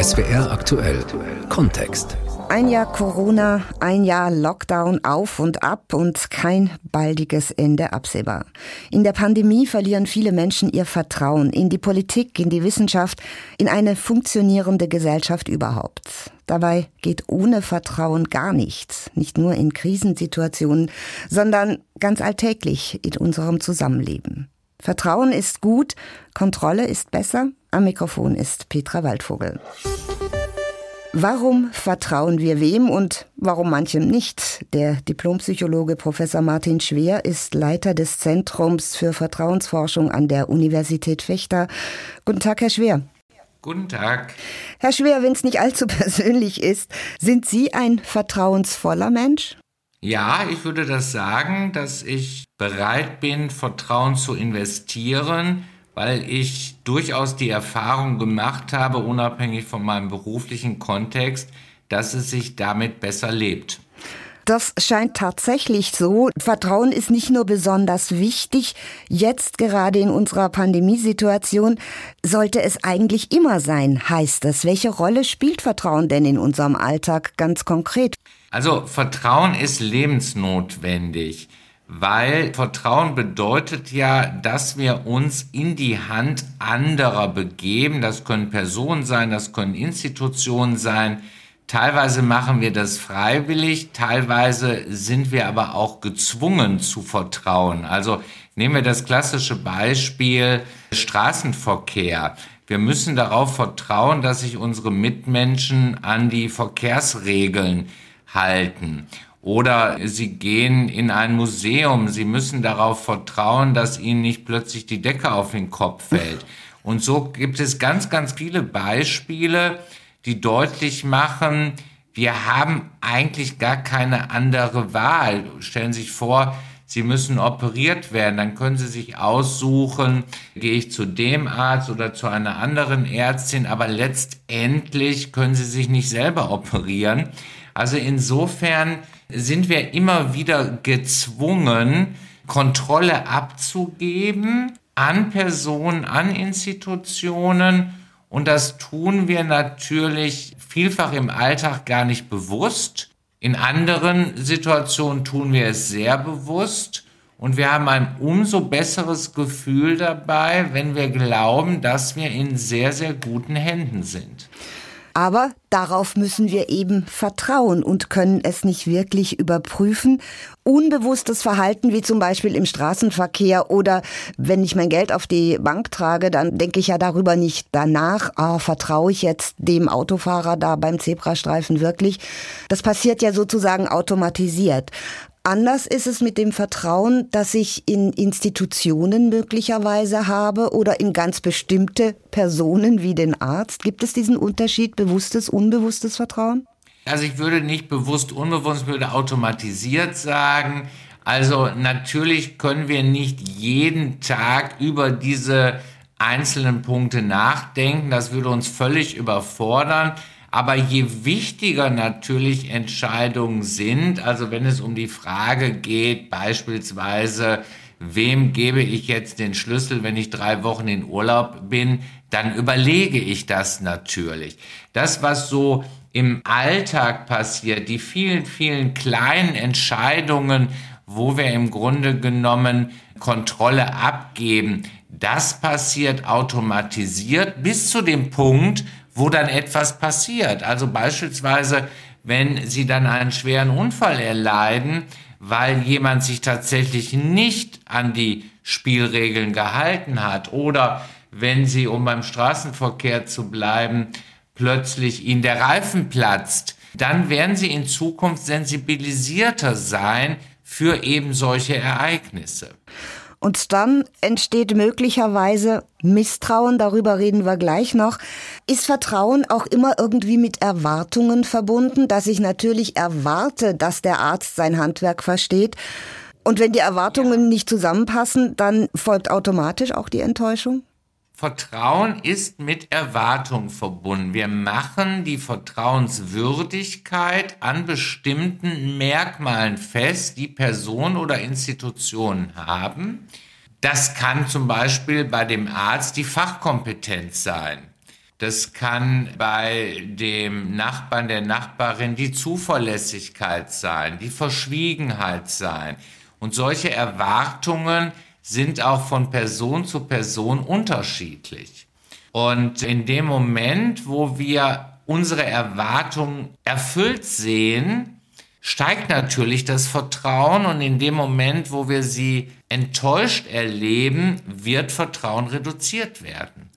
SWR aktuell Kontext. Ein Jahr Corona, ein Jahr Lockdown auf und ab und kein baldiges Ende absehbar. In der Pandemie verlieren viele Menschen ihr Vertrauen in die Politik, in die Wissenschaft, in eine funktionierende Gesellschaft überhaupt. Dabei geht ohne Vertrauen gar nichts, nicht nur in Krisensituationen, sondern ganz alltäglich in unserem Zusammenleben. Vertrauen ist gut, Kontrolle ist besser. Am Mikrofon ist Petra Waldvogel. Warum vertrauen wir wem und warum manchem nicht? Der Diplompsychologe Professor Martin Schwer ist Leiter des Zentrums für Vertrauensforschung an der Universität Fechter. Guten Tag, Herr Schwer. Guten Tag. Herr Schwer, wenn es nicht allzu persönlich ist, sind Sie ein vertrauensvoller Mensch? Ja, ich würde das sagen, dass ich bereit bin, Vertrauen zu investieren, weil ich durchaus die Erfahrung gemacht habe, unabhängig von meinem beruflichen Kontext, dass es sich damit besser lebt. Das scheint tatsächlich so. Vertrauen ist nicht nur besonders wichtig, jetzt gerade in unserer Pandemiesituation sollte es eigentlich immer sein, heißt es. Welche Rolle spielt Vertrauen denn in unserem Alltag ganz konkret? Also Vertrauen ist lebensnotwendig weil Vertrauen bedeutet ja, dass wir uns in die Hand anderer begeben. Das können Personen sein, das können Institutionen sein. Teilweise machen wir das freiwillig, teilweise sind wir aber auch gezwungen zu vertrauen. Also nehmen wir das klassische Beispiel Straßenverkehr. Wir müssen darauf vertrauen, dass sich unsere Mitmenschen an die Verkehrsregeln halten. Oder sie gehen in ein Museum, sie müssen darauf vertrauen, dass ihnen nicht plötzlich die Decke auf den Kopf fällt. Und so gibt es ganz, ganz viele Beispiele, die deutlich machen, wir haben eigentlich gar keine andere Wahl. Stellen Sie sich vor, Sie müssen operiert werden, dann können Sie sich aussuchen, gehe ich zu dem Arzt oder zu einer anderen Ärztin, aber letztendlich können Sie sich nicht selber operieren. Also insofern sind wir immer wieder gezwungen, Kontrolle abzugeben an Personen, an Institutionen. Und das tun wir natürlich vielfach im Alltag gar nicht bewusst. In anderen Situationen tun wir es sehr bewusst. Und wir haben ein umso besseres Gefühl dabei, wenn wir glauben, dass wir in sehr, sehr guten Händen sind. Aber darauf müssen wir eben vertrauen und können es nicht wirklich überprüfen. Unbewusstes Verhalten, wie zum Beispiel im Straßenverkehr oder wenn ich mein Geld auf die Bank trage, dann denke ich ja darüber nicht danach, oh, vertraue ich jetzt dem Autofahrer da beim Zebrastreifen wirklich. Das passiert ja sozusagen automatisiert. Anders ist es mit dem Vertrauen, das ich in Institutionen möglicherweise habe oder in ganz bestimmte Personen wie den Arzt. Gibt es diesen Unterschied bewusstes, unbewusstes Vertrauen? Also ich würde nicht bewusst, unbewusst, würde automatisiert sagen. Also natürlich können wir nicht jeden Tag über diese einzelnen Punkte nachdenken. Das würde uns völlig überfordern. Aber je wichtiger natürlich Entscheidungen sind, also wenn es um die Frage geht, beispielsweise, wem gebe ich jetzt den Schlüssel, wenn ich drei Wochen in Urlaub bin, dann überlege ich das natürlich. Das, was so im Alltag passiert, die vielen, vielen kleinen Entscheidungen, wo wir im Grunde genommen Kontrolle abgeben, das passiert automatisiert bis zu dem Punkt, wo dann etwas passiert. Also beispielsweise, wenn Sie dann einen schweren Unfall erleiden, weil jemand sich tatsächlich nicht an die Spielregeln gehalten hat oder wenn Sie, um beim Straßenverkehr zu bleiben, plötzlich Ihnen der Reifen platzt, dann werden Sie in Zukunft sensibilisierter sein für eben solche Ereignisse. Und dann entsteht möglicherweise Misstrauen, darüber reden wir gleich noch. Ist Vertrauen auch immer irgendwie mit Erwartungen verbunden, dass ich natürlich erwarte, dass der Arzt sein Handwerk versteht? Und wenn die Erwartungen nicht zusammenpassen, dann folgt automatisch auch die Enttäuschung? Vertrauen ist mit Erwartung verbunden. Wir machen die Vertrauenswürdigkeit an bestimmten Merkmalen fest, die Personen oder Institutionen haben. Das kann zum Beispiel bei dem Arzt die Fachkompetenz sein. Das kann bei dem Nachbarn, der Nachbarin die Zuverlässigkeit sein, die Verschwiegenheit sein. Und solche Erwartungen sind auch von Person zu Person unterschiedlich. Und in dem Moment, wo wir unsere Erwartungen erfüllt sehen, steigt natürlich das Vertrauen und in dem Moment, wo wir sie enttäuscht erleben, wird Vertrauen reduziert werden.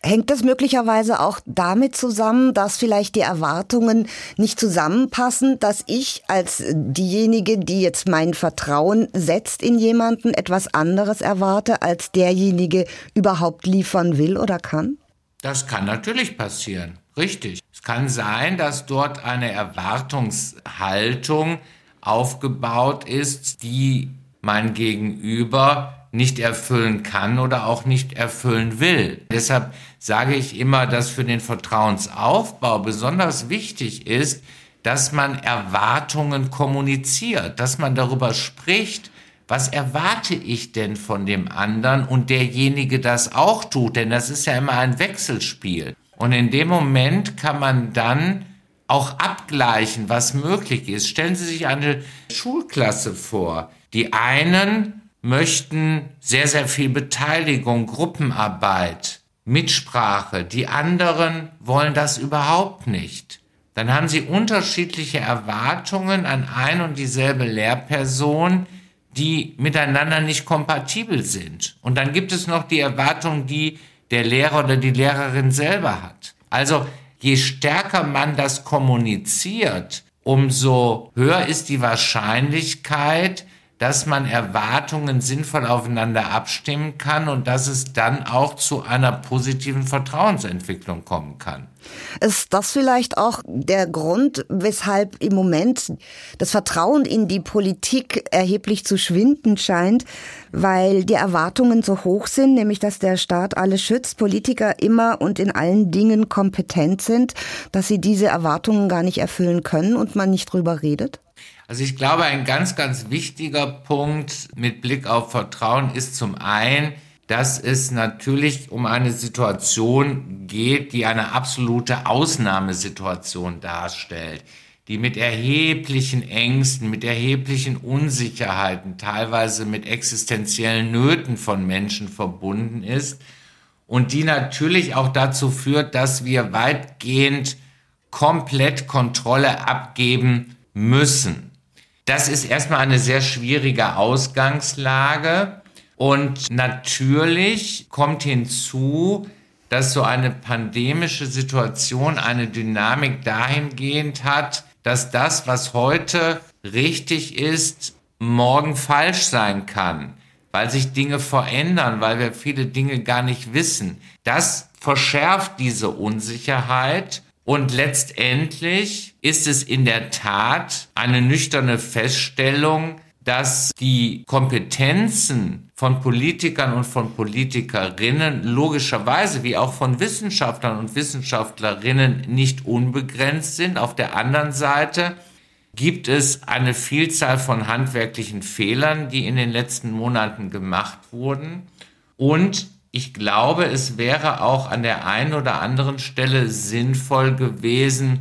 Hängt das möglicherweise auch damit zusammen, dass vielleicht die Erwartungen nicht zusammenpassen, dass ich als diejenige, die jetzt mein Vertrauen setzt in jemanden, etwas anderes erwarte, als derjenige überhaupt liefern will oder kann? Das kann natürlich passieren, richtig. Es kann sein, dass dort eine Erwartungshaltung aufgebaut ist, die mein Gegenüber nicht erfüllen kann oder auch nicht erfüllen will. Deshalb sage ich immer, dass für den Vertrauensaufbau besonders wichtig ist, dass man Erwartungen kommuniziert, dass man darüber spricht, was erwarte ich denn von dem anderen und derjenige das auch tut, denn das ist ja immer ein Wechselspiel. Und in dem Moment kann man dann auch abgleichen, was möglich ist. Stellen Sie sich eine Schulklasse vor. Die einen möchten sehr, sehr viel Beteiligung, Gruppenarbeit, Mitsprache. Die anderen wollen das überhaupt nicht. Dann haben sie unterschiedliche Erwartungen an ein und dieselbe Lehrperson, die miteinander nicht kompatibel sind. Und dann gibt es noch die Erwartung, die der Lehrer oder die Lehrerin selber hat. Also je stärker man das kommuniziert, umso höher ist die Wahrscheinlichkeit, dass man Erwartungen sinnvoll aufeinander abstimmen kann und dass es dann auch zu einer positiven Vertrauensentwicklung kommen kann. Ist das vielleicht auch der Grund, weshalb im Moment das Vertrauen in die Politik erheblich zu schwinden scheint, weil die Erwartungen so hoch sind, nämlich dass der Staat alles schützt, Politiker immer und in allen Dingen kompetent sind, dass sie diese Erwartungen gar nicht erfüllen können und man nicht drüber redet? Also ich glaube, ein ganz, ganz wichtiger Punkt mit Blick auf Vertrauen ist zum einen, dass es natürlich um eine Situation geht, die eine absolute Ausnahmesituation darstellt, die mit erheblichen Ängsten, mit erheblichen Unsicherheiten, teilweise mit existenziellen Nöten von Menschen verbunden ist und die natürlich auch dazu führt, dass wir weitgehend komplett Kontrolle abgeben müssen. Das ist erstmal eine sehr schwierige Ausgangslage. Und natürlich kommt hinzu, dass so eine pandemische Situation eine Dynamik dahingehend hat, dass das, was heute richtig ist, morgen falsch sein kann, weil sich Dinge verändern, weil wir viele Dinge gar nicht wissen. Das verschärft diese Unsicherheit und letztendlich ist es in der Tat eine nüchterne Feststellung, dass die Kompetenzen von Politikern und von Politikerinnen logischerweise wie auch von Wissenschaftlern und Wissenschaftlerinnen nicht unbegrenzt sind. Auf der anderen Seite gibt es eine Vielzahl von handwerklichen Fehlern, die in den letzten Monaten gemacht wurden. Und ich glaube, es wäre auch an der einen oder anderen Stelle sinnvoll gewesen,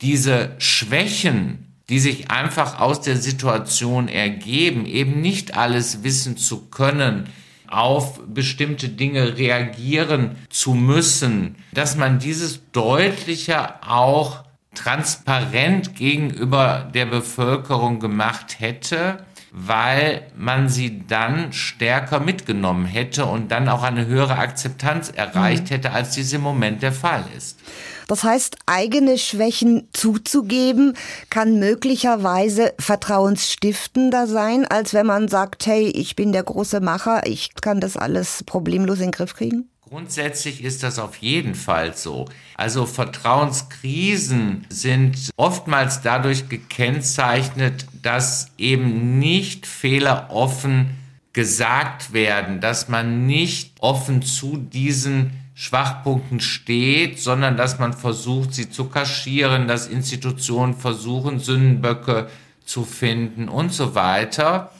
diese Schwächen, die sich einfach aus der Situation ergeben, eben nicht alles wissen zu können, auf bestimmte Dinge reagieren zu müssen, dass man dieses deutlicher auch transparent gegenüber der Bevölkerung gemacht hätte weil man sie dann stärker mitgenommen hätte und dann auch eine höhere Akzeptanz erreicht mhm. hätte, als dies im Moment der Fall ist. Das heißt, eigene Schwächen zuzugeben, kann möglicherweise vertrauensstiftender sein, als wenn man sagt, hey, ich bin der große Macher, ich kann das alles problemlos in den Griff kriegen? Grundsätzlich ist das auf jeden Fall so. Also Vertrauenskrisen sind oftmals dadurch gekennzeichnet, dass eben nicht fehleroffen gesagt werden, dass man nicht offen zu diesen Schwachpunkten steht, sondern dass man versucht, sie zu kaschieren, dass Institutionen versuchen, Sündenböcke zu finden und so weiter.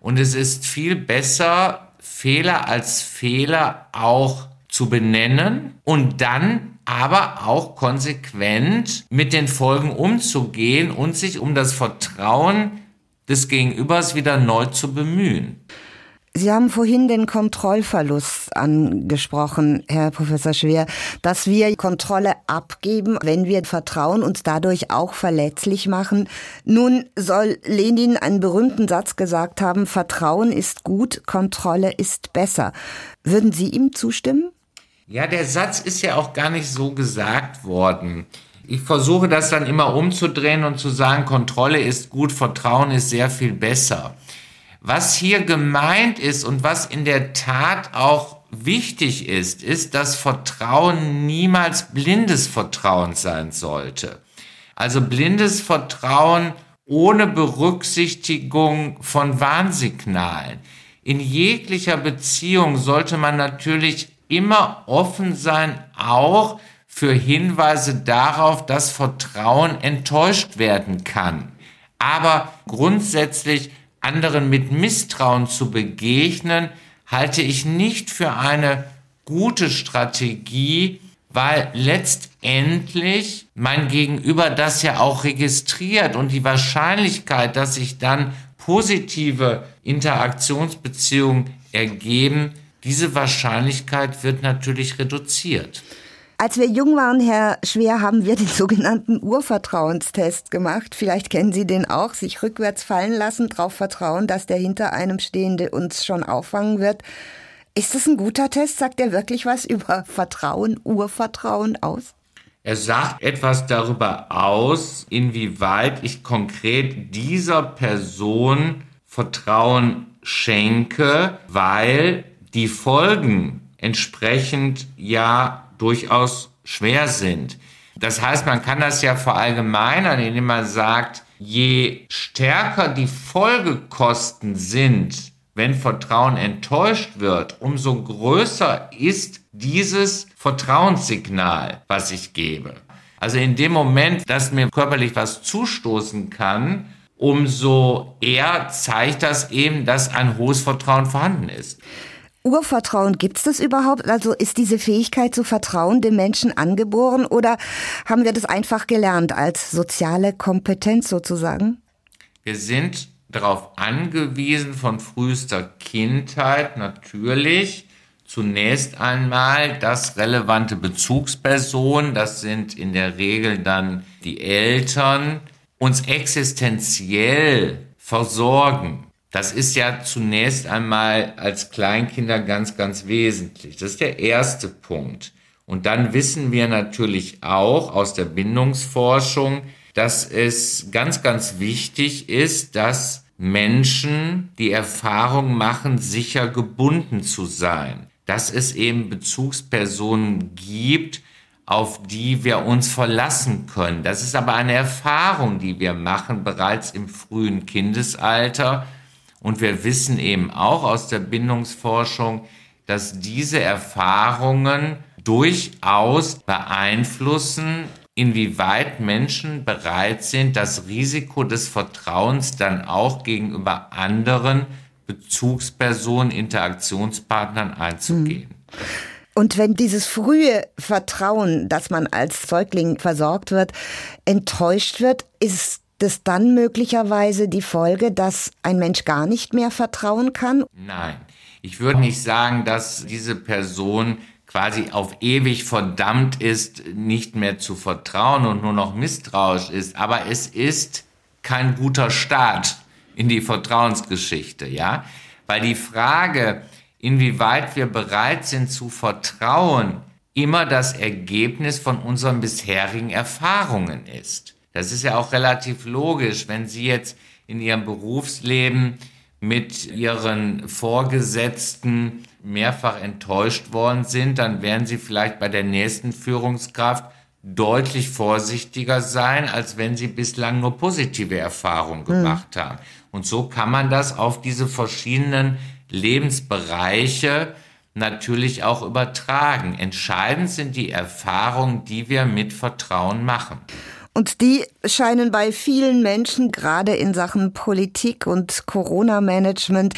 Und es ist viel besser, Fehler als Fehler auch zu benennen und dann aber auch konsequent mit den Folgen umzugehen und sich um das Vertrauen des Gegenübers wieder neu zu bemühen. Sie haben vorhin den Kontrollverlust angesprochen, Herr Professor Schwer, dass wir Kontrolle abgeben, wenn wir Vertrauen uns dadurch auch verletzlich machen. Nun soll Lenin einen berühmten Satz gesagt haben, Vertrauen ist gut, Kontrolle ist besser. Würden Sie ihm zustimmen? Ja, der Satz ist ja auch gar nicht so gesagt worden. Ich versuche das dann immer umzudrehen und zu sagen, Kontrolle ist gut, Vertrauen ist sehr viel besser. Was hier gemeint ist und was in der Tat auch wichtig ist, ist, dass Vertrauen niemals blindes Vertrauen sein sollte. Also blindes Vertrauen ohne Berücksichtigung von Warnsignalen. In jeglicher Beziehung sollte man natürlich immer offen sein, auch für Hinweise darauf, dass Vertrauen enttäuscht werden kann. Aber grundsätzlich anderen mit Misstrauen zu begegnen, halte ich nicht für eine gute Strategie, weil letztendlich mein Gegenüber das ja auch registriert und die Wahrscheinlichkeit, dass sich dann positive Interaktionsbeziehungen ergeben, diese Wahrscheinlichkeit wird natürlich reduziert. Als wir jung waren, Herr Schwer, haben wir den sogenannten Urvertrauenstest gemacht. Vielleicht kennen Sie den auch. Sich rückwärts fallen lassen, darauf vertrauen, dass der hinter einem Stehende uns schon auffangen wird. Ist das ein guter Test? Sagt er wirklich was über Vertrauen, Urvertrauen aus? Er sagt etwas darüber aus, inwieweit ich konkret dieser Person Vertrauen schenke, weil die Folgen entsprechend ja durchaus schwer sind. Das heißt, man kann das ja verallgemeinern, indem man sagt, je stärker die Folgekosten sind, wenn Vertrauen enttäuscht wird, umso größer ist dieses Vertrauenssignal, was ich gebe. Also in dem Moment, dass mir körperlich was zustoßen kann, umso eher zeigt das eben, dass ein hohes Vertrauen vorhanden ist. Urvertrauen, gibt es das überhaupt? Also ist diese Fähigkeit zu vertrauen dem Menschen angeboren oder haben wir das einfach gelernt als soziale Kompetenz sozusagen? Wir sind darauf angewiesen von frühester Kindheit natürlich zunächst einmal, dass relevante Bezugspersonen, das sind in der Regel dann die Eltern, uns existenziell versorgen. Das ist ja zunächst einmal als Kleinkinder ganz, ganz wesentlich. Das ist der erste Punkt. Und dann wissen wir natürlich auch aus der Bindungsforschung, dass es ganz, ganz wichtig ist, dass Menschen die Erfahrung machen, sicher gebunden zu sein. Dass es eben Bezugspersonen gibt, auf die wir uns verlassen können. Das ist aber eine Erfahrung, die wir machen bereits im frühen Kindesalter und wir wissen eben auch aus der Bindungsforschung, dass diese Erfahrungen durchaus beeinflussen, inwieweit Menschen bereit sind, das Risiko des Vertrauens dann auch gegenüber anderen Bezugspersonen, Interaktionspartnern einzugehen. Und wenn dieses frühe Vertrauen, dass man als Säugling versorgt wird, enttäuscht wird, ist das dann möglicherweise die Folge, dass ein Mensch gar nicht mehr vertrauen kann? Nein, ich würde nicht sagen, dass diese Person quasi auf ewig verdammt ist, nicht mehr zu vertrauen und nur noch misstrauisch ist. Aber es ist kein guter Start in die Vertrauensgeschichte, ja? Weil die Frage, inwieweit wir bereit sind zu vertrauen, immer das Ergebnis von unseren bisherigen Erfahrungen ist. Das ist ja auch relativ logisch, wenn Sie jetzt in Ihrem Berufsleben mit Ihren Vorgesetzten mehrfach enttäuscht worden sind, dann werden Sie vielleicht bei der nächsten Führungskraft deutlich vorsichtiger sein, als wenn Sie bislang nur positive Erfahrungen hm. gemacht mhm. haben. Und so kann man das auf diese verschiedenen Lebensbereiche natürlich auch übertragen. Entscheidend sind die Erfahrungen, die wir mit Vertrauen machen. Und die scheinen bei vielen Menschen gerade in Sachen Politik und Corona-Management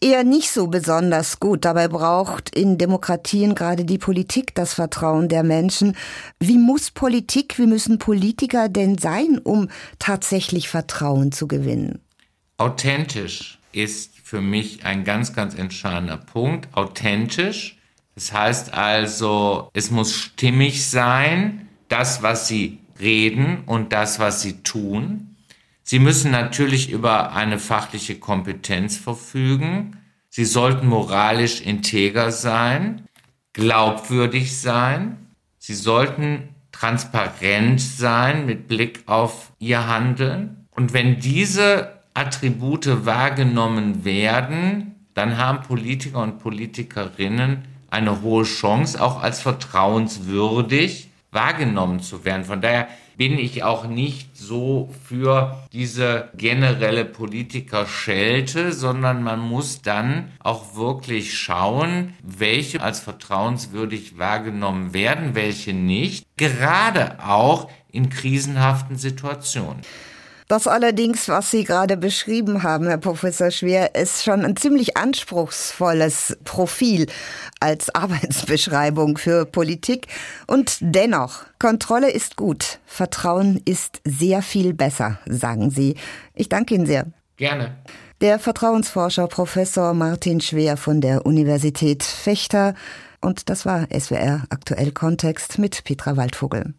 eher nicht so besonders gut. Dabei braucht in Demokratien gerade die Politik das Vertrauen der Menschen. Wie muss Politik, wie müssen Politiker denn sein, um tatsächlich Vertrauen zu gewinnen? Authentisch ist für mich ein ganz, ganz entscheidender Punkt. Authentisch. Das heißt also, es muss stimmig sein, das, was sie reden und das, was sie tun. Sie müssen natürlich über eine fachliche Kompetenz verfügen. Sie sollten moralisch integer sein, glaubwürdig sein. Sie sollten transparent sein mit Blick auf ihr Handeln. Und wenn diese Attribute wahrgenommen werden, dann haben Politiker und Politikerinnen eine hohe Chance, auch als vertrauenswürdig wahrgenommen zu werden. Von daher bin ich auch nicht so für diese generelle Politiker-Schelte, sondern man muss dann auch wirklich schauen, welche als vertrauenswürdig wahrgenommen werden, welche nicht, gerade auch in krisenhaften Situationen. Das allerdings, was Sie gerade beschrieben haben, Herr Professor Schwer, ist schon ein ziemlich anspruchsvolles Profil als Arbeitsbeschreibung für Politik. Und dennoch, Kontrolle ist gut, Vertrauen ist sehr viel besser, sagen Sie. Ich danke Ihnen sehr. Gerne. Der Vertrauensforscher Professor Martin Schwer von der Universität Fechter. Und das war SWR Aktuell Kontext mit Petra Waldvogel.